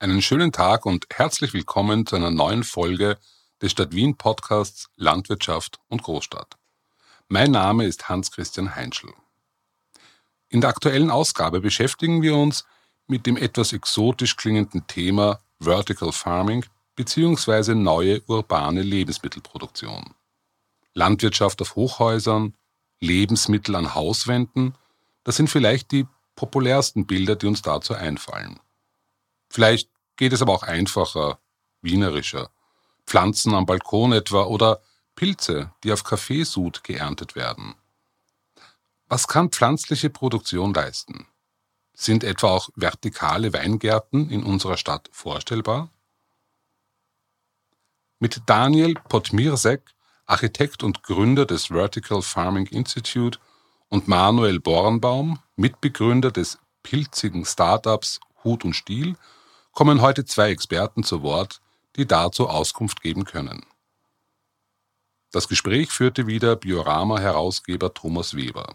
Einen schönen Tag und herzlich willkommen zu einer neuen Folge des Stadt Wien Podcasts Landwirtschaft und Großstadt. Mein Name ist Hans-Christian Heinschel. In der aktuellen Ausgabe beschäftigen wir uns mit dem etwas exotisch klingenden Thema Vertical Farming bzw. neue urbane Lebensmittelproduktion. Landwirtschaft auf Hochhäusern, Lebensmittel an Hauswänden, das sind vielleicht die populärsten Bilder, die uns dazu einfallen. Vielleicht geht es aber auch einfacher, wienerischer. Pflanzen am Balkon etwa oder Pilze, die auf Kaffeesud geerntet werden. Was kann pflanzliche Produktion leisten? Sind etwa auch vertikale Weingärten in unserer Stadt vorstellbar? Mit Daniel Potmirsek, Architekt und Gründer des Vertical Farming Institute, und Manuel Bornbaum, Mitbegründer des pilzigen Startups Hut und Stiel, kommen heute zwei Experten zu Wort, die dazu Auskunft geben können. Das Gespräch führte wieder Biorama-Herausgeber Thomas Weber.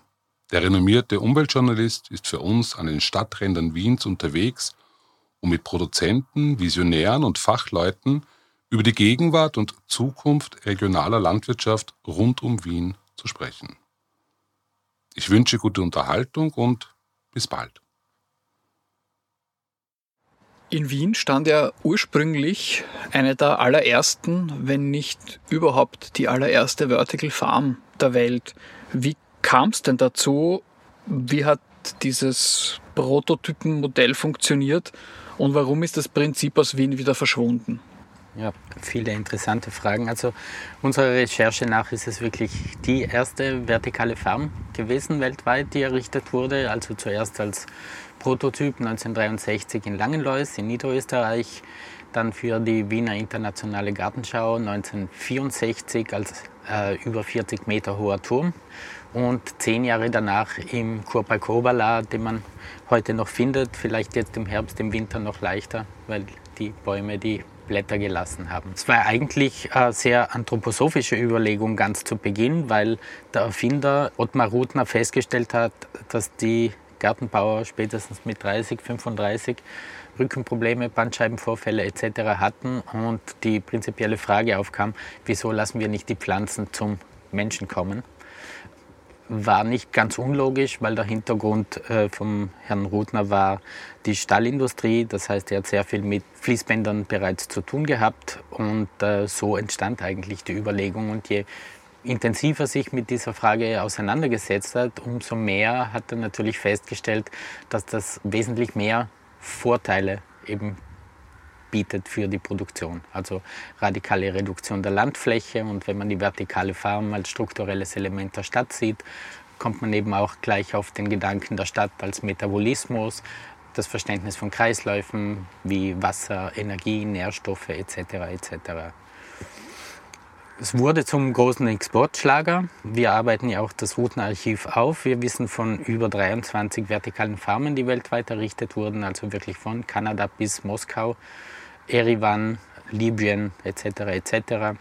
Der renommierte Umweltjournalist ist für uns an den Stadträndern Wiens unterwegs, um mit Produzenten, Visionären und Fachleuten über die Gegenwart und Zukunft regionaler Landwirtschaft rund um Wien zu sprechen. Ich wünsche gute Unterhaltung und bis bald. In Wien stand ja ursprünglich eine der allerersten, wenn nicht überhaupt die allererste Vertical Farm der Welt. Wie kam es denn dazu? Wie hat dieses Prototypenmodell funktioniert und warum ist das Prinzip aus Wien wieder verschwunden? Ja, viele interessante Fragen. Also unserer Recherche nach ist es wirklich die erste vertikale Farm gewesen weltweit, die errichtet wurde. Also zuerst als Prototyp 1963 in Langenlois in Niederösterreich, dann für die Wiener Internationale Gartenschau 1964 als äh, über 40 Meter hoher Turm und zehn Jahre danach im Kurpalkobala, den man heute noch findet, vielleicht jetzt im Herbst, im Winter noch leichter, weil die Bäume die Blätter gelassen haben. Es war eigentlich eine sehr anthroposophische Überlegung ganz zu Beginn, weil der Erfinder Ottmar Rudner festgestellt hat, dass die Gartenbauer spätestens mit 30, 35 Rückenprobleme, Bandscheibenvorfälle etc. hatten und die prinzipielle Frage aufkam, wieso lassen wir nicht die Pflanzen zum Menschen kommen? War nicht ganz unlogisch, weil der Hintergrund äh, vom Herrn Rudner war die Stallindustrie. Das heißt, er hat sehr viel mit Fließbändern bereits zu tun gehabt und äh, so entstand eigentlich die Überlegung. Und je intensiver sich mit dieser Frage auseinandergesetzt hat, umso mehr hat er natürlich festgestellt, dass das wesentlich mehr Vorteile eben bietet für die Produktion. Also radikale Reduktion der Landfläche und wenn man die vertikale Farm als strukturelles Element der Stadt sieht, kommt man eben auch gleich auf den Gedanken der Stadt als Metabolismus, das Verständnis von Kreisläufen wie Wasser, Energie, Nährstoffe etc. etc. Es wurde zum großen Exportschlager. Wir arbeiten ja auch das Routenarchiv auf. Wir wissen von über 23 vertikalen Farmen, die weltweit errichtet wurden, also wirklich von Kanada bis Moskau, Erivan, Libyen etc. etc.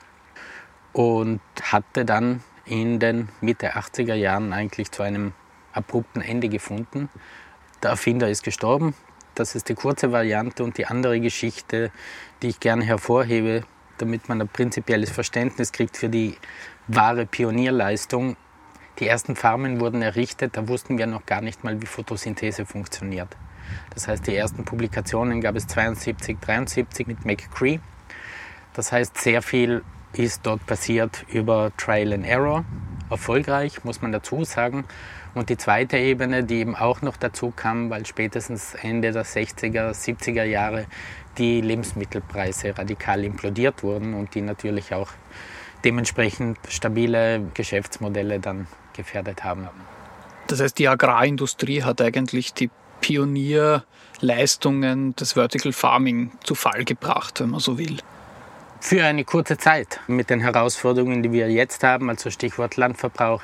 Und hatte dann in den Mitte 80er Jahren eigentlich zu einem abrupten Ende gefunden. Der Erfinder ist gestorben. Das ist die kurze Variante und die andere Geschichte, die ich gerne hervorhebe, damit man ein prinzipielles Verständnis kriegt für die wahre Pionierleistung. Die ersten Farmen wurden errichtet, da wussten wir noch gar nicht mal, wie Photosynthese funktioniert. Das heißt, die ersten Publikationen gab es 72, 73 mit McCree. Das heißt, sehr viel ist dort passiert über Trial and Error. Erfolgreich, muss man dazu sagen. Und die zweite Ebene, die eben auch noch dazu kam, weil spätestens Ende der 60er, 70er Jahre die Lebensmittelpreise radikal implodiert wurden und die natürlich auch dementsprechend stabile Geschäftsmodelle dann gefährdet haben. Das heißt, die Agrarindustrie hat eigentlich die Pionierleistungen des Vertical Farming zu Fall gebracht, wenn man so will. Für eine kurze Zeit mit den Herausforderungen, die wir jetzt haben, also Stichwort Landverbrauch,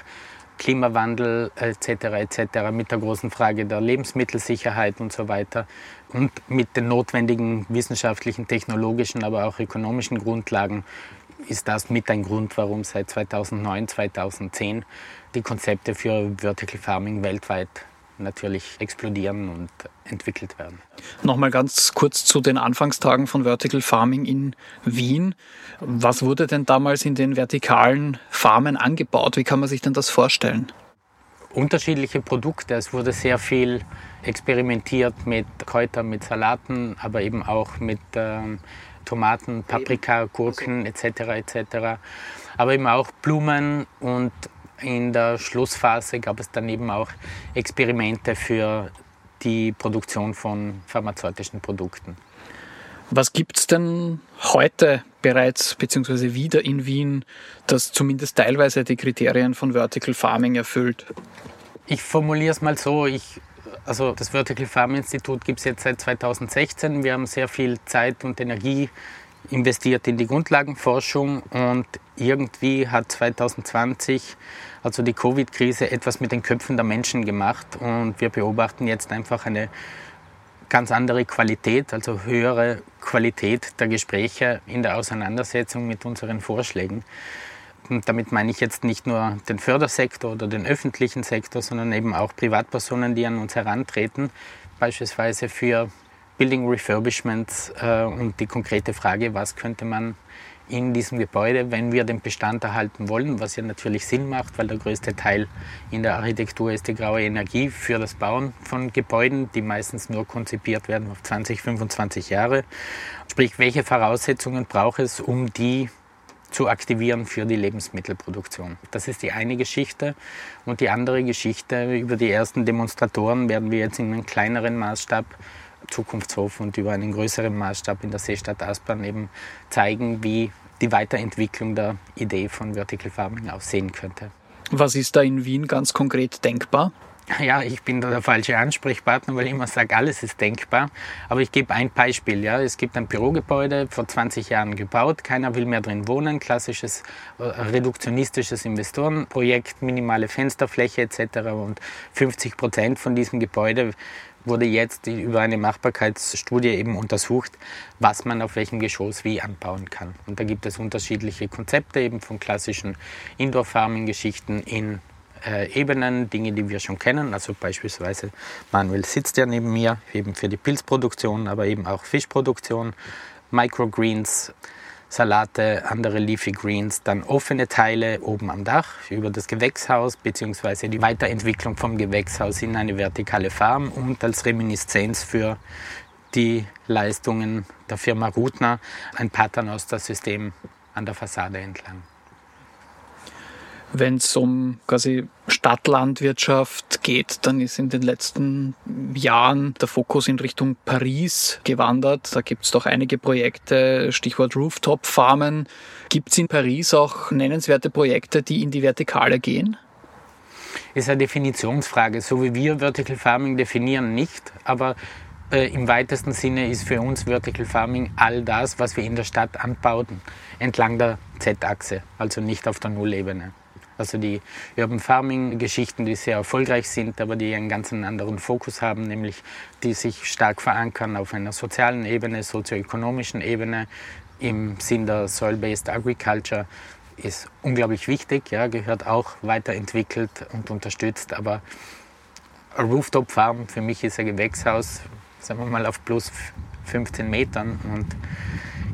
Klimawandel etc. etc. mit der großen Frage der Lebensmittelsicherheit und so weiter und mit den notwendigen wissenschaftlichen, technologischen, aber auch ökonomischen Grundlagen ist das mit ein Grund, warum seit 2009, 2010 die Konzepte für Vertical Farming weltweit natürlich explodieren und entwickelt werden. Nochmal ganz kurz zu den Anfangstagen von Vertical Farming in Wien. Was wurde denn damals in den vertikalen Farmen angebaut? Wie kann man sich denn das vorstellen? Unterschiedliche Produkte. Es wurde sehr viel experimentiert mit Kräutern, mit Salaten, aber eben auch mit ähm, Tomaten, Paprika, Gurken etc. etc. Aber eben auch Blumen und in der Schlussphase gab es dann eben auch Experimente für die Produktion von pharmazeutischen Produkten. Was gibt es denn heute bereits beziehungsweise wieder in Wien, das zumindest teilweise die Kriterien von Vertical Farming erfüllt? Ich formuliere es mal so, ich, also das Vertical Farm Institut gibt es jetzt seit 2016. Wir haben sehr viel Zeit und Energie investiert in die Grundlagenforschung und irgendwie hat 2020, also die Covid-Krise, etwas mit den Köpfen der Menschen gemacht und wir beobachten jetzt einfach eine ganz andere Qualität, also höhere Qualität der Gespräche in der Auseinandersetzung mit unseren Vorschlägen. Und damit meine ich jetzt nicht nur den Fördersektor oder den öffentlichen Sektor, sondern eben auch Privatpersonen, die an uns herantreten, beispielsweise für Building Refurbishments äh, und die konkrete Frage, was könnte man in diesem Gebäude, wenn wir den Bestand erhalten wollen, was ja natürlich Sinn macht, weil der größte Teil in der Architektur ist die graue Energie für das Bauen von Gebäuden, die meistens nur konzipiert werden auf 20, 25 Jahre. Sprich, welche Voraussetzungen braucht es, um die zu aktivieren für die Lebensmittelproduktion. Das ist die eine Geschichte. Und die andere Geschichte über die ersten Demonstratoren werden wir jetzt in einem kleineren Maßstab Zukunftshof und über einen größeren Maßstab in der Seestadt Aspern eben zeigen, wie die Weiterentwicklung der Idee von Vertical Farming aussehen könnte. Was ist da in Wien ganz konkret denkbar? Ja, ich bin da der falsche Ansprechpartner, weil ich immer sage, alles ist denkbar. Aber ich gebe ein Beispiel. Ja. Es gibt ein Bürogebäude, vor 20 Jahren gebaut, keiner will mehr drin wohnen, klassisches äh, reduktionistisches Investorenprojekt, minimale Fensterfläche etc. Und 50 Prozent von diesem Gebäude wurde jetzt über eine Machbarkeitsstudie eben untersucht, was man auf welchem Geschoss wie anbauen kann. Und da gibt es unterschiedliche Konzepte eben von klassischen Indoor-Farming-Geschichten in äh, Ebenen, Dinge, die wir schon kennen. Also beispielsweise Manuel sitzt ja neben mir, eben für die Pilzproduktion, aber eben auch Fischproduktion, Microgreens, Salate, andere Leafy Greens, dann offene Teile oben am Dach über das Gewächshaus bzw. die Weiterentwicklung vom Gewächshaus in eine vertikale Farm und als Reminiszenz für die Leistungen der Firma Rutner ein Paternoster-System an der Fassade entlang wenn es um quasi Stadtlandwirtschaft geht, dann ist in den letzten Jahren der Fokus in Richtung Paris gewandert. Da gibt es doch einige Projekte, Stichwort Rooftop-Farmen. Gibt es in Paris auch nennenswerte Projekte, die in die Vertikale gehen? Ist eine Definitionsfrage. So wie wir Vertical Farming definieren, nicht. Aber äh, im weitesten Sinne ist für uns Vertical Farming all das, was wir in der Stadt anbauen, entlang der Z-Achse, also nicht auf der Nullebene. Also die Urban Farming Geschichten, die sehr erfolgreich sind, aber die einen ganz anderen Fokus haben, nämlich die sich stark verankern auf einer sozialen Ebene, sozioökonomischen Ebene im Sinn der Soil-Based Agriculture ist unglaublich wichtig, ja, gehört auch weiterentwickelt und unterstützt. Aber eine Rooftop Farm für mich ist ein Gewächshaus, sagen wir mal auf plus 15 Metern und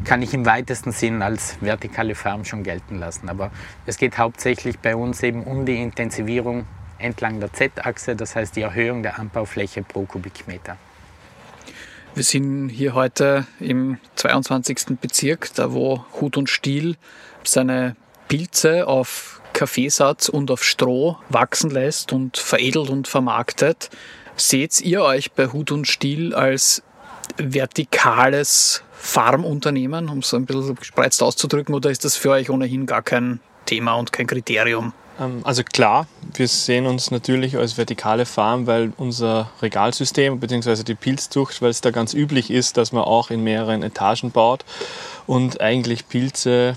kann ich im weitesten Sinn als vertikale Farm schon gelten lassen. Aber es geht hauptsächlich bei uns eben um die Intensivierung entlang der Z-Achse, das heißt die Erhöhung der Anbaufläche pro Kubikmeter. Wir sind hier heute im 22. Bezirk, da wo Hut und Stiel seine Pilze auf Kaffeesatz und auf Stroh wachsen lässt und veredelt und vermarktet. Seht ihr euch bei Hut und Stiel als vertikales Farmunternehmen, um es ein bisschen gespreizt auszudrücken, oder ist das für euch ohnehin gar kein Thema und kein Kriterium? Ähm, also klar, wir sehen uns natürlich als vertikale Farm, weil unser Regalsystem bzw. die Pilzzucht, weil es da ganz üblich ist, dass man auch in mehreren Etagen baut und eigentlich Pilze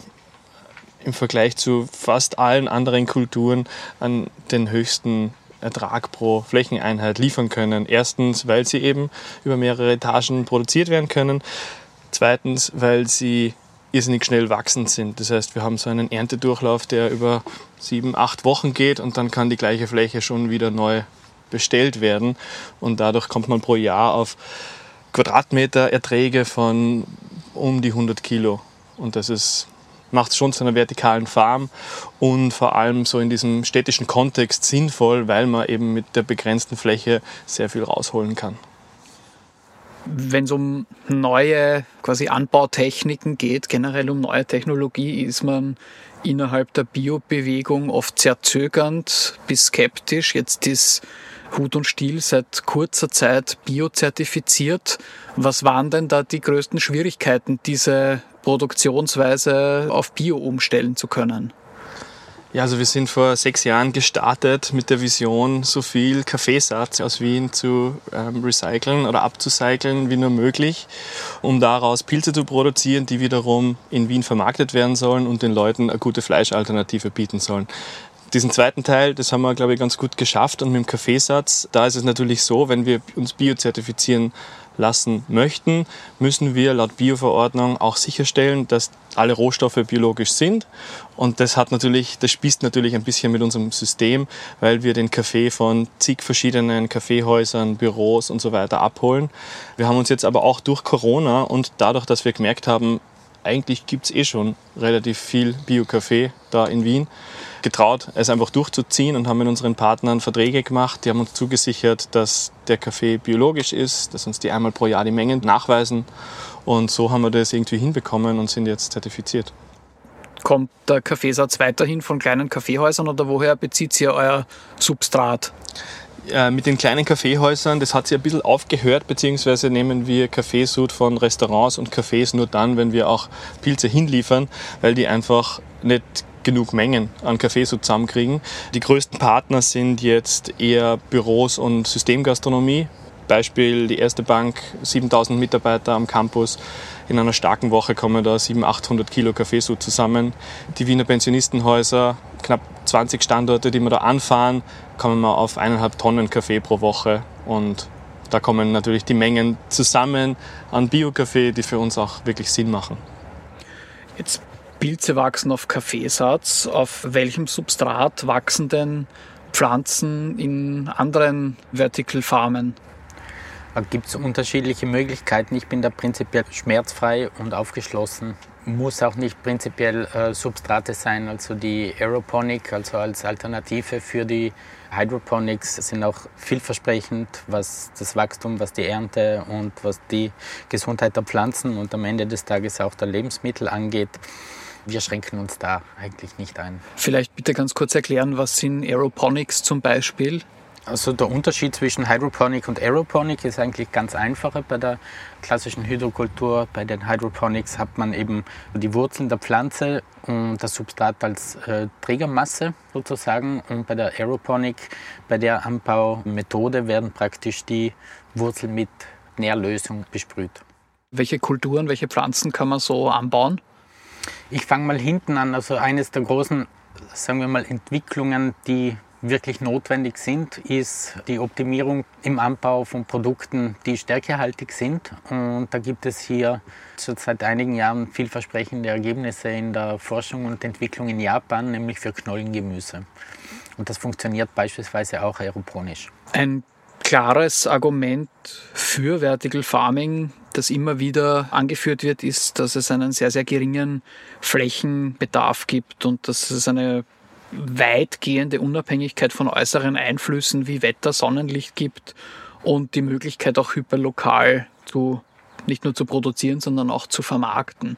im Vergleich zu fast allen anderen Kulturen an den höchsten Ertrag pro Flächeneinheit liefern können. Erstens, weil sie eben über mehrere Etagen produziert werden können. Zweitens, weil sie irrsinnig schnell wachsend sind. Das heißt, wir haben so einen Erntedurchlauf, der über sieben, acht Wochen geht und dann kann die gleiche Fläche schon wieder neu bestellt werden. Und dadurch kommt man pro Jahr auf Quadratmeter Erträge von um die 100 Kilo. Und das ist macht es schon zu einer vertikalen Farm und vor allem so in diesem städtischen Kontext sinnvoll, weil man eben mit der begrenzten Fläche sehr viel rausholen kann. Wenn es um neue quasi Anbautechniken geht, generell um neue Technologie, ist man innerhalb der Biobewegung oft sehr zögernd bis skeptisch. Jetzt ist Hut und Stiel seit kurzer Zeit biozertifiziert. Was waren denn da die größten Schwierigkeiten, diese Produktionsweise auf Bio umstellen zu können? Ja, also wir sind vor sechs Jahren gestartet mit der Vision, so viel Kaffeesatz aus Wien zu ähm, recyceln oder abzucyceln wie nur möglich, um daraus Pilze zu produzieren, die wiederum in Wien vermarktet werden sollen und den Leuten eine gute Fleischalternative bieten sollen. Diesen zweiten Teil, das haben wir, glaube ich, ganz gut geschafft. Und mit dem Kaffeesatz, da ist es natürlich so, wenn wir uns biozertifizieren lassen möchten, müssen wir laut Bioverordnung auch sicherstellen, dass alle Rohstoffe biologisch sind. Und das hat natürlich, das spießt natürlich ein bisschen mit unserem System, weil wir den Kaffee von zig verschiedenen Kaffeehäusern, Büros und so weiter abholen. Wir haben uns jetzt aber auch durch Corona und dadurch, dass wir gemerkt haben, eigentlich gibt es eh schon relativ viel Bio-Kaffee da in Wien, getraut, es einfach durchzuziehen und haben mit unseren Partnern Verträge gemacht. Die haben uns zugesichert, dass der Kaffee biologisch ist, dass uns die einmal pro Jahr die Mengen nachweisen. Und so haben wir das irgendwie hinbekommen und sind jetzt zertifiziert. Kommt der Kaffeesatz weiterhin von kleinen Kaffeehäusern oder woher bezieht ihr euer Substrat? Äh, mit den kleinen Kaffeehäusern, das hat sich ein bisschen aufgehört, beziehungsweise nehmen wir Kaffeesud von Restaurants und Cafés nur dann, wenn wir auch Pilze hinliefern, weil die einfach nicht genug Mengen an Kaffeesud zusammenkriegen. Die größten Partner sind jetzt eher Büros und Systemgastronomie. Beispiel die erste Bank, 7000 Mitarbeiter am Campus. In einer starken Woche kommen da 700, 800 Kilo Kaffeesud zusammen. Die Wiener Pensionistenhäuser, knapp 20 Standorte, die wir da anfahren, kommen wir auf eineinhalb Tonnen Kaffee pro Woche und da kommen natürlich die Mengen zusammen an Bio-Kaffee, die für uns auch wirklich Sinn machen. Jetzt Pilze wachsen auf Kaffeesatz. Auf welchem Substrat wachsen denn Pflanzen in anderen Vertical Farmen? Da gibt es unterschiedliche Möglichkeiten. Ich bin da prinzipiell schmerzfrei und aufgeschlossen muss auch nicht prinzipiell äh, Substrate sein. Also die Aeroponic, also als Alternative für die Hydroponics, sind auch vielversprechend, was das Wachstum, was die Ernte und was die Gesundheit der Pflanzen und am Ende des Tages auch der Lebensmittel angeht. Wir schränken uns da eigentlich nicht ein. Vielleicht bitte ganz kurz erklären, was sind Aeroponics zum Beispiel? Also der Unterschied zwischen Hydroponic und Aeroponic ist eigentlich ganz einfacher. Bei der klassischen Hydrokultur, bei den Hydroponics hat man eben die Wurzeln der Pflanze und das Substrat als äh, Trägermasse sozusagen. Und bei der Aeroponic, bei der Anbaumethode werden praktisch die Wurzeln mit Nährlösung besprüht. Welche Kulturen, welche Pflanzen kann man so anbauen? Ich fange mal hinten an. Also eines der großen, sagen wir mal, Entwicklungen, die wirklich notwendig sind, ist die Optimierung im Anbau von Produkten, die stärkehaltig sind. Und da gibt es hier schon seit einigen Jahren vielversprechende Ergebnisse in der Forschung und Entwicklung in Japan, nämlich für Knollengemüse. Und das funktioniert beispielsweise auch aeroponisch. Ein klares Argument für Vertical Farming, das immer wieder angeführt wird, ist, dass es einen sehr, sehr geringen Flächenbedarf gibt und dass es eine weitgehende Unabhängigkeit von äußeren Einflüssen wie Wetter, Sonnenlicht gibt und die Möglichkeit auch hyperlokal zu nicht nur zu produzieren, sondern auch zu vermarkten.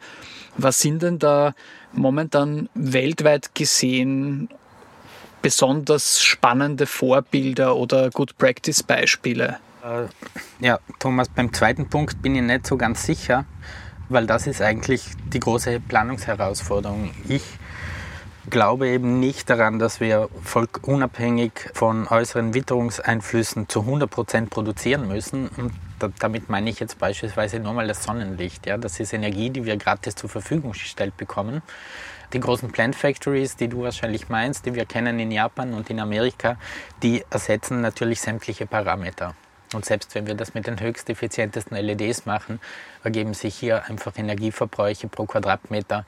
Was sind denn da momentan weltweit gesehen besonders spannende Vorbilder oder Good Practice Beispiele? Äh, ja, Thomas, beim zweiten Punkt bin ich nicht so ganz sicher, weil das ist eigentlich die große Planungsherausforderung. Ich glaube eben nicht daran, dass wir unabhängig von äußeren Witterungseinflüssen zu 100 Prozent produzieren müssen. Und damit meine ich jetzt beispielsweise nur mal das Sonnenlicht. Ja? Das ist Energie, die wir gratis zur Verfügung gestellt bekommen. Die großen Plant Factories, die du wahrscheinlich meinst, die wir kennen in Japan und in Amerika, die ersetzen natürlich sämtliche Parameter. Und selbst wenn wir das mit den höchst effizientesten LEDs machen, ergeben sich hier einfach Energieverbräuche pro Quadratmeter,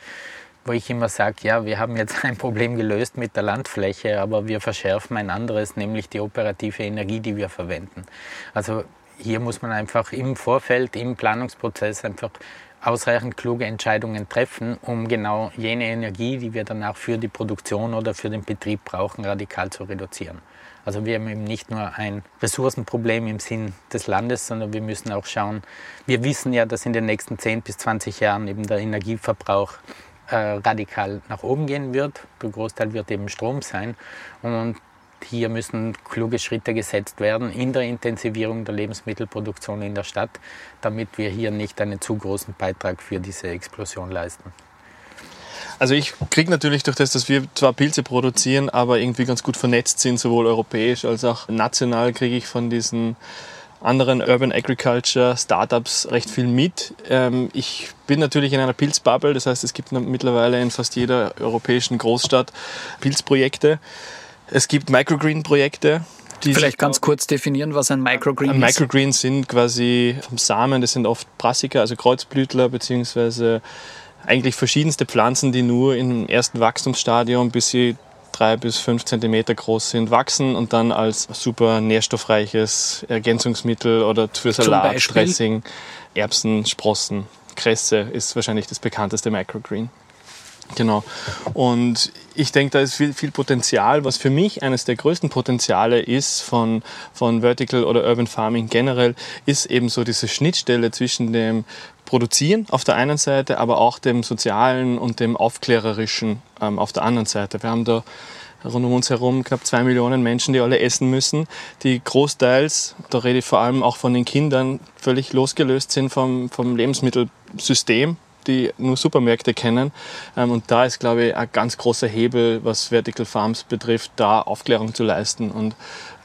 wo ich immer sage, ja, wir haben jetzt ein Problem gelöst mit der Landfläche, aber wir verschärfen ein anderes, nämlich die operative Energie, die wir verwenden. Also hier muss man einfach im Vorfeld, im Planungsprozess einfach ausreichend kluge Entscheidungen treffen, um genau jene Energie, die wir danach für die Produktion oder für den Betrieb brauchen, radikal zu reduzieren. Also wir haben eben nicht nur ein Ressourcenproblem im Sinn des Landes, sondern wir müssen auch schauen, wir wissen ja, dass in den nächsten 10 bis 20 Jahren eben der Energieverbrauch äh, radikal nach oben gehen wird. Der Großteil wird eben Strom sein. Und hier müssen kluge Schritte gesetzt werden in der Intensivierung der Lebensmittelproduktion in der Stadt, damit wir hier nicht einen zu großen Beitrag für diese Explosion leisten. Also ich kriege natürlich durch das, dass wir zwar Pilze produzieren, aber irgendwie ganz gut vernetzt sind, sowohl europäisch als auch national, kriege ich von diesen anderen Urban Agriculture Startups recht viel mit. Ähm, ich bin natürlich in einer Pilzbubble, das heißt, es gibt mittlerweile in fast jeder europäischen Großstadt Pilzprojekte. Es gibt Microgreen-Projekte, Vielleicht ganz kurz definieren, was ein Microgreen ist. Microgreens sind quasi vom Samen, das sind oft Brassica, also Kreuzblütler beziehungsweise eigentlich verschiedenste Pflanzen, die nur im ersten Wachstumsstadium, bis sie drei bis fünf Zentimeter groß sind, wachsen und dann als super nährstoffreiches Ergänzungsmittel oder für Salat, Dressing, Erbsen, Sprossen, Kresse ist wahrscheinlich das bekannteste Microgreen. Genau. Und ich denke, da ist viel, viel Potenzial. Was für mich eines der größten Potenziale ist von, von Vertical oder Urban Farming generell, ist eben so diese Schnittstelle zwischen dem Produzieren auf der einen Seite, aber auch dem Sozialen und dem Aufklärerischen ähm, auf der anderen Seite. Wir haben da rund um uns herum knapp zwei Millionen Menschen, die alle essen müssen, die großteils, da rede ich vor allem auch von den Kindern, völlig losgelöst sind vom, vom Lebensmittelsystem die nur Supermärkte kennen. Ähm, und da ist, glaube ich, ein ganz großer Hebel, was Vertical Farms betrifft, da Aufklärung zu leisten und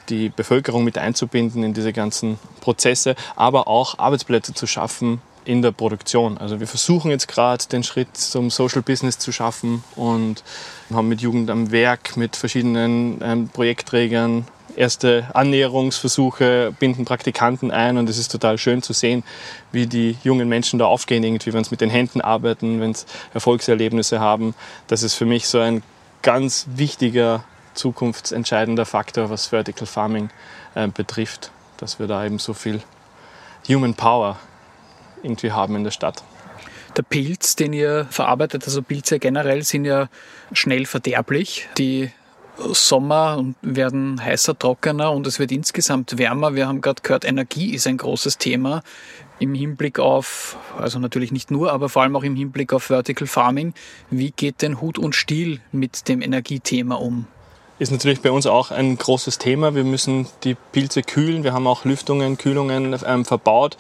die Bevölkerung mit einzubinden in diese ganzen Prozesse, aber auch Arbeitsplätze zu schaffen in der Produktion. Also wir versuchen jetzt gerade den Schritt zum Social Business zu schaffen und haben mit Jugend am Werk, mit verschiedenen ähm, Projektträgern erste Annäherungsversuche, binden Praktikanten ein und es ist total schön zu sehen, wie die jungen Menschen da aufgehen, irgendwie, wenn sie mit den Händen arbeiten, wenn sie Erfolgserlebnisse haben. Das ist für mich so ein ganz wichtiger, zukunftsentscheidender Faktor, was Vertical Farming äh, betrifft, dass wir da eben so viel Human Power irgendwie haben in der Stadt. Der Pilz, den ihr verarbeitet, also Pilze generell, sind ja schnell verderblich. Die Sommer werden heißer, trockener und es wird insgesamt wärmer. Wir haben gerade gehört, Energie ist ein großes Thema im Hinblick auf, also natürlich nicht nur, aber vor allem auch im Hinblick auf Vertical Farming. Wie geht denn Hut und Stiel mit dem Energiethema um? Ist natürlich bei uns auch ein großes Thema. Wir müssen die Pilze kühlen. Wir haben auch Lüftungen, Kühlungen ähm, verbaut.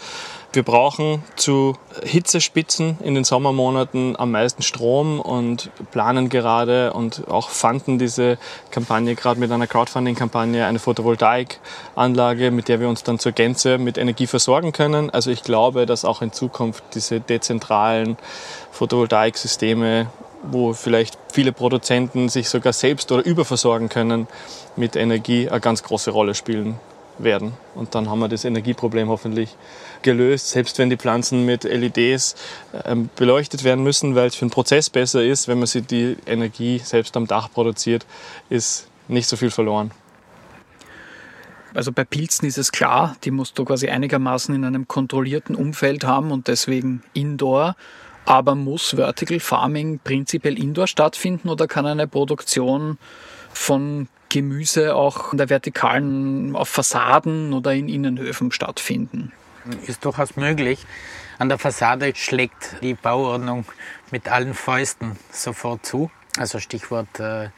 Wir brauchen zu Hitzespitzen in den Sommermonaten am meisten Strom und planen gerade und auch fanden diese Kampagne gerade mit einer Crowdfunding-Kampagne eine Photovoltaikanlage, mit der wir uns dann zur Gänze mit Energie versorgen können. Also ich glaube, dass auch in Zukunft diese dezentralen Photovoltaiksysteme, wo vielleicht viele Produzenten sich sogar selbst oder überversorgen können mit Energie, eine ganz große Rolle spielen werden. Und dann haben wir das Energieproblem hoffentlich gelöst, selbst wenn die Pflanzen mit LEDs ähm, beleuchtet werden müssen, weil es für den Prozess besser ist, wenn man sie die Energie selbst am Dach produziert, ist nicht so viel verloren. Also bei Pilzen ist es klar, die musst du quasi einigermaßen in einem kontrollierten Umfeld haben und deswegen indoor. Aber muss Vertical Farming prinzipiell indoor stattfinden oder kann eine Produktion von Gemüse auch in der vertikalen auf Fassaden oder in Innenhöfen stattfinden? Ist durchaus möglich. An der Fassade schlägt die Bauordnung mit allen Fäusten sofort zu. Also Stichwort äh,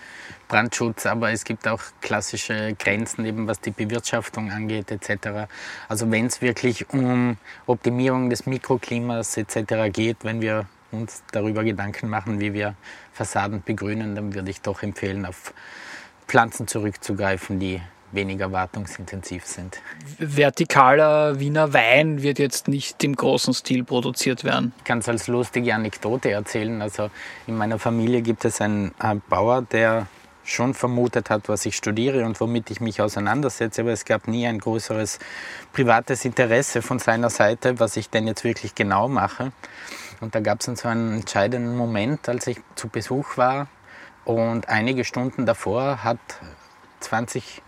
Brandschutz, aber es gibt auch klassische Grenzen, eben was die Bewirtschaftung angeht etc. Also wenn es wirklich um Optimierung des Mikroklimas etc. geht, wenn wir uns darüber Gedanken machen, wie wir Fassaden begrünen, dann würde ich doch empfehlen, auf Pflanzen zurückzugreifen, die weniger wartungsintensiv sind. Vertikaler Wiener Wein wird jetzt nicht im großen Stil produziert werden. Ich kann es als lustige Anekdote erzählen. Also in meiner Familie gibt es einen, einen Bauer, der schon vermutet hat, was ich studiere und womit ich mich auseinandersetze, aber es gab nie ein größeres privates Interesse von seiner Seite, was ich denn jetzt wirklich genau mache. Und da gab es so einen entscheidenden Moment, als ich zu Besuch war und einige Stunden davor hat 20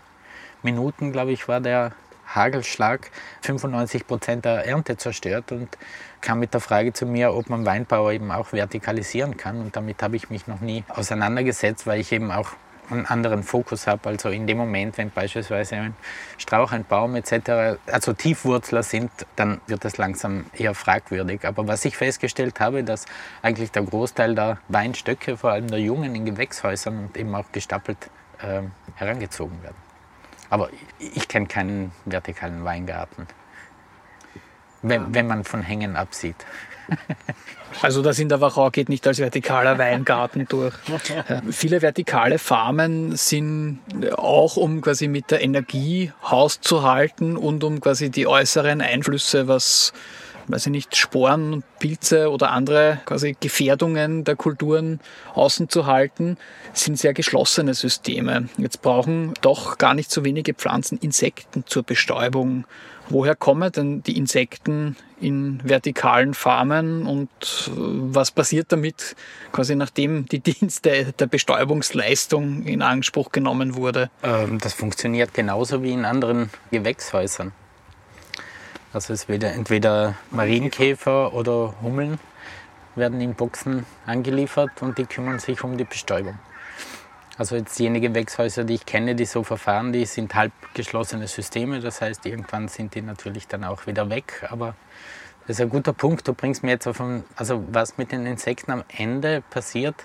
Minuten, glaube ich, war der Hagelschlag 95 Prozent der Ernte zerstört und kam mit der Frage zu mir, ob man Weinbauer eben auch vertikalisieren kann. Und damit habe ich mich noch nie auseinandergesetzt, weil ich eben auch einen anderen Fokus habe. Also in dem Moment, wenn beispielsweise ein Strauch, ein Baum etc., also Tiefwurzler sind, dann wird das langsam eher fragwürdig. Aber was ich festgestellt habe, dass eigentlich der Großteil der Weinstöcke, vor allem der Jungen in Gewächshäusern und eben auch gestapelt äh, herangezogen werden. Aber ich, kenne keinen vertikalen Weingarten, wenn, wenn man von Hängen absieht. Also das in der Wachau geht nicht als vertikaler Weingarten durch. Äh, viele vertikale Farmen sind auch, um quasi mit der Energie Haus zu halten und um quasi die äußeren Einflüsse, was weiß ich nicht, Sporen, Pilze oder andere quasi Gefährdungen der Kulturen außen zu halten, sind sehr geschlossene Systeme. Jetzt brauchen doch gar nicht so wenige Pflanzen Insekten zur Bestäubung Woher kommen denn die Insekten in vertikalen Farmen und äh, was passiert damit, quasi nachdem die Dienste der Bestäubungsleistung in Anspruch genommen wurde? Ähm, das funktioniert genauso wie in anderen Gewächshäusern. Also es wird entweder Marienkäfer oder Hummeln werden in Boxen angeliefert und die kümmern sich um die Bestäubung. Also jetzt jene Gewächshäuser, die ich kenne, die so verfahren, die sind halb geschlossene Systeme. Das heißt, irgendwann sind die natürlich dann auch wieder weg. Aber das ist ein guter Punkt. Du bringst mir jetzt auf einen, also was mit den Insekten am Ende passiert,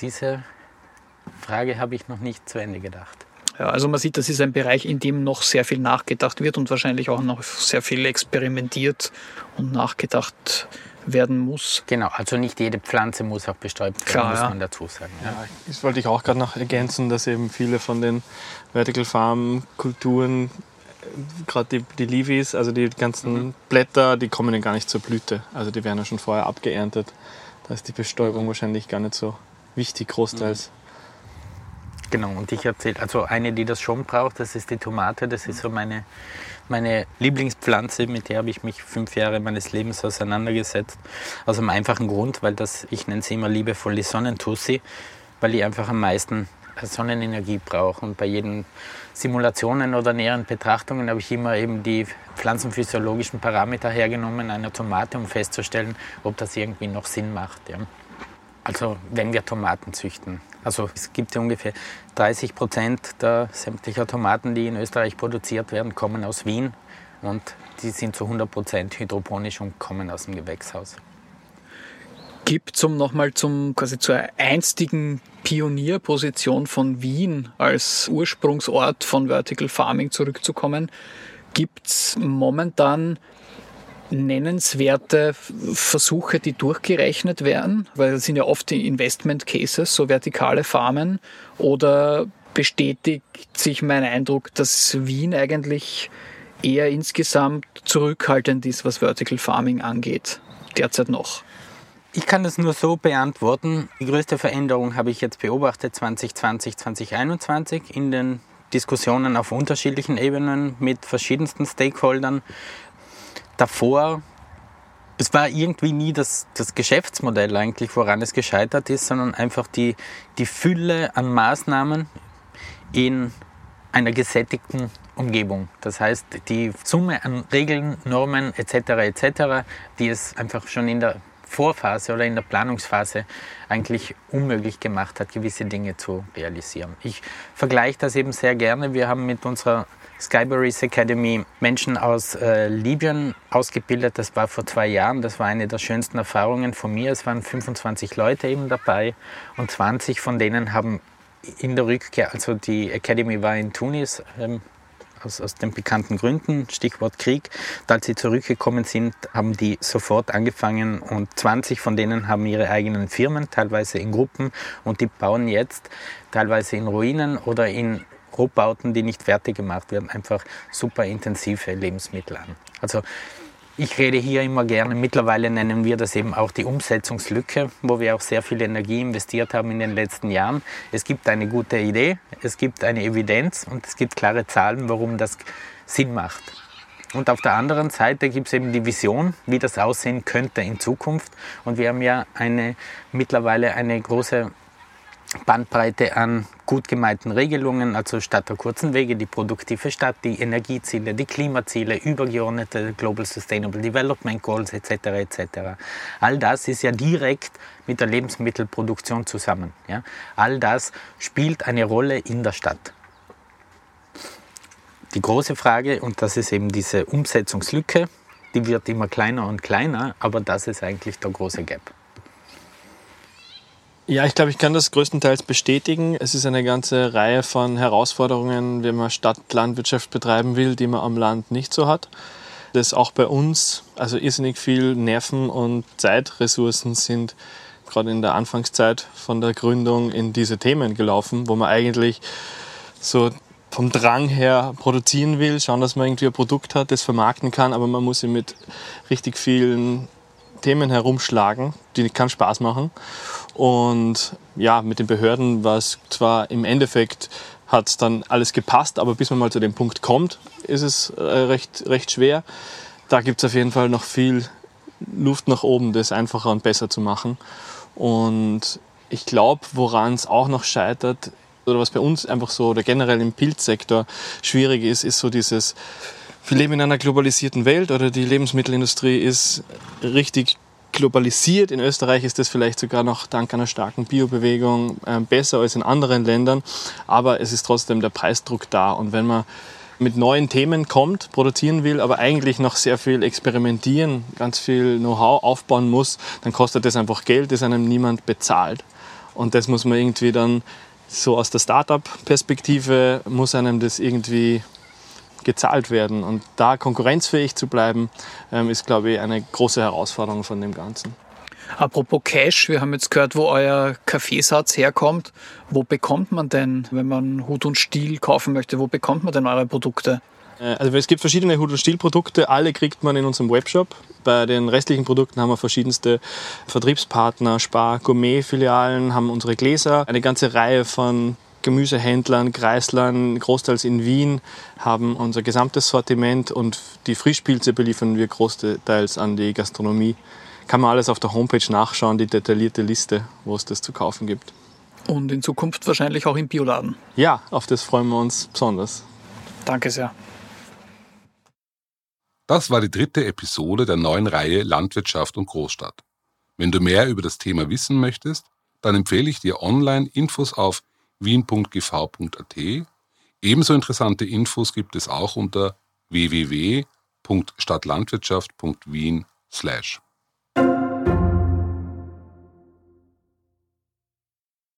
diese Frage habe ich noch nicht zu Ende gedacht. Ja, also man sieht, das ist ein Bereich, in dem noch sehr viel nachgedacht wird und wahrscheinlich auch noch sehr viel experimentiert und nachgedacht werden muss. Genau, also nicht jede Pflanze muss auch bestäubt werden, Klar, muss ja. man dazu sagen. Ja. ja. das wollte ich auch gerade noch ergänzen, dass eben viele von den Vertical Farm Kulturen, gerade die, die Leavies, also die ganzen mhm. Blätter, die kommen ja gar nicht zur Blüte. Also die werden ja schon vorher abgeerntet. Da ist die Bestäubung wahrscheinlich gar nicht so wichtig, großteils. Mhm. Genau, und ich erzähle, also eine, die das schon braucht, das ist die Tomate. Das ist so meine, meine Lieblingspflanze, mit der habe ich mich fünf Jahre meines Lebens auseinandergesetzt. Aus einem einfachen Grund, weil das, ich nenne sie immer liebevoll die Sonnentussi, weil ich einfach am meisten Sonnenenergie brauche. Und bei jeden Simulationen oder näheren Betrachtungen habe ich immer eben die pflanzenphysiologischen Parameter hergenommen einer Tomate, um festzustellen, ob das irgendwie noch Sinn macht. Ja. Also wenn wir Tomaten züchten. Also es gibt ja ungefähr 30 Prozent der sämtlicher Tomaten, die in Österreich produziert werden, kommen aus Wien und die sind zu 100 Prozent hydroponisch und kommen aus dem Gewächshaus. Gibt es, um nochmal zum, quasi zur einstigen Pionierposition von Wien als Ursprungsort von Vertical Farming zurückzukommen, gibt es momentan nennenswerte Versuche, die durchgerechnet werden, weil das sind ja oft Investment Cases, so vertikale Farmen, oder bestätigt sich mein Eindruck, dass Wien eigentlich eher insgesamt zurückhaltend ist, was Vertical Farming angeht, derzeit noch? Ich kann das nur so beantworten. Die größte Veränderung habe ich jetzt beobachtet 2020, 2021 in den Diskussionen auf unterschiedlichen Ebenen mit verschiedensten Stakeholdern davor, es war irgendwie nie das, das Geschäftsmodell eigentlich, woran es gescheitert ist, sondern einfach die, die Fülle an Maßnahmen in einer gesättigten Umgebung. Das heißt, die Summe an Regeln, Normen etc. etc., die es einfach schon in der Vorphase oder in der Planungsphase eigentlich unmöglich gemacht hat, gewisse Dinge zu realisieren. Ich vergleiche das eben sehr gerne. Wir haben mit unserer Skyberries Academy Menschen aus äh, Libyen ausgebildet. Das war vor zwei Jahren. Das war eine der schönsten Erfahrungen von mir. Es waren 25 Leute eben dabei und 20 von denen haben in der Rückkehr, also die Academy war in Tunis, ähm, aus, aus den bekannten Gründen, Stichwort Krieg. Und als sie zurückgekommen sind, haben die sofort angefangen und 20 von denen haben ihre eigenen Firmen, teilweise in Gruppen und die bauen jetzt teilweise in Ruinen oder in Rohbauten, die nicht fertig gemacht werden, einfach super intensive Lebensmittel an. Also ich rede hier immer gerne, mittlerweile nennen wir das eben auch die Umsetzungslücke, wo wir auch sehr viel Energie investiert haben in den letzten Jahren. Es gibt eine gute Idee, es gibt eine Evidenz und es gibt klare Zahlen, warum das Sinn macht. Und auf der anderen Seite gibt es eben die Vision, wie das aussehen könnte in Zukunft. Und wir haben ja eine, mittlerweile eine große Bandbreite an gut gemeinten Regelungen, also statt der kurzen Wege die produktive Stadt, die Energieziele, die Klimaziele, übergeordnete Global Sustainable Development Goals etc. etc. All das ist ja direkt mit der Lebensmittelproduktion zusammen. Ja? All das spielt eine Rolle in der Stadt. Die große Frage, und das ist eben diese Umsetzungslücke, die wird immer kleiner und kleiner, aber das ist eigentlich der große Gap. Ja, ich glaube, ich kann das größtenteils bestätigen. Es ist eine ganze Reihe von Herausforderungen, wenn man Stadtlandwirtschaft betreiben will, die man am Land nicht so hat. Das auch bei uns, also irrsinnig viel Nerven und Zeitressourcen sind gerade in der Anfangszeit von der Gründung in diese Themen gelaufen, wo man eigentlich so vom Drang her produzieren will, schauen, dass man irgendwie ein Produkt hat, das vermarkten kann, aber man muss sich mit richtig vielen Themen herumschlagen, die keinen Spaß machen. Und ja, mit den Behörden war es zwar im Endeffekt hat es dann alles gepasst, aber bis man mal zu dem Punkt kommt, ist es äh, recht, recht schwer. Da gibt es auf jeden Fall noch viel Luft nach oben, das einfacher und besser zu machen. Und ich glaube, woran es auch noch scheitert, oder was bei uns einfach so, oder generell im Pilzsektor schwierig ist, ist so dieses, wir leben in einer globalisierten Welt oder die Lebensmittelindustrie ist richtig globalisiert. In Österreich ist das vielleicht sogar noch dank einer starken Biobewegung äh, besser als in anderen Ländern, aber es ist trotzdem der Preisdruck da. Und wenn man mit neuen Themen kommt, produzieren will, aber eigentlich noch sehr viel experimentieren, ganz viel Know-how aufbauen muss, dann kostet das einfach Geld, das einem niemand bezahlt. Und das muss man irgendwie dann so aus der Startup-Perspektive muss einem das irgendwie gezahlt werden. Und da konkurrenzfähig zu bleiben, ähm, ist, glaube ich, eine große Herausforderung von dem Ganzen. Apropos Cash, wir haben jetzt gehört, wo euer Kaffeesatz herkommt. Wo bekommt man denn, wenn man Hut und Stiel kaufen möchte, wo bekommt man denn eure Produkte? Äh, also es gibt verschiedene Hut- und Stiel-Produkte, alle kriegt man in unserem Webshop. Bei den restlichen Produkten haben wir verschiedenste Vertriebspartner, Spar, Gourmet-Filialen, haben unsere Gläser, eine ganze Reihe von Gemüsehändlern, Kreislern, großteils in Wien, haben unser gesamtes Sortiment und die Frischpilze beliefern wir großteils an die Gastronomie. Kann man alles auf der Homepage nachschauen, die detaillierte Liste, wo es das zu kaufen gibt. Und in Zukunft wahrscheinlich auch im Bioladen. Ja, auf das freuen wir uns besonders. Danke sehr. Das war die dritte Episode der neuen Reihe Landwirtschaft und Großstadt. Wenn du mehr über das Thema wissen möchtest, dann empfehle ich dir online Infos auf wien.gv.at. Ebenso interessante Infos gibt es auch unter www.stadtlandwirtschaft.wien.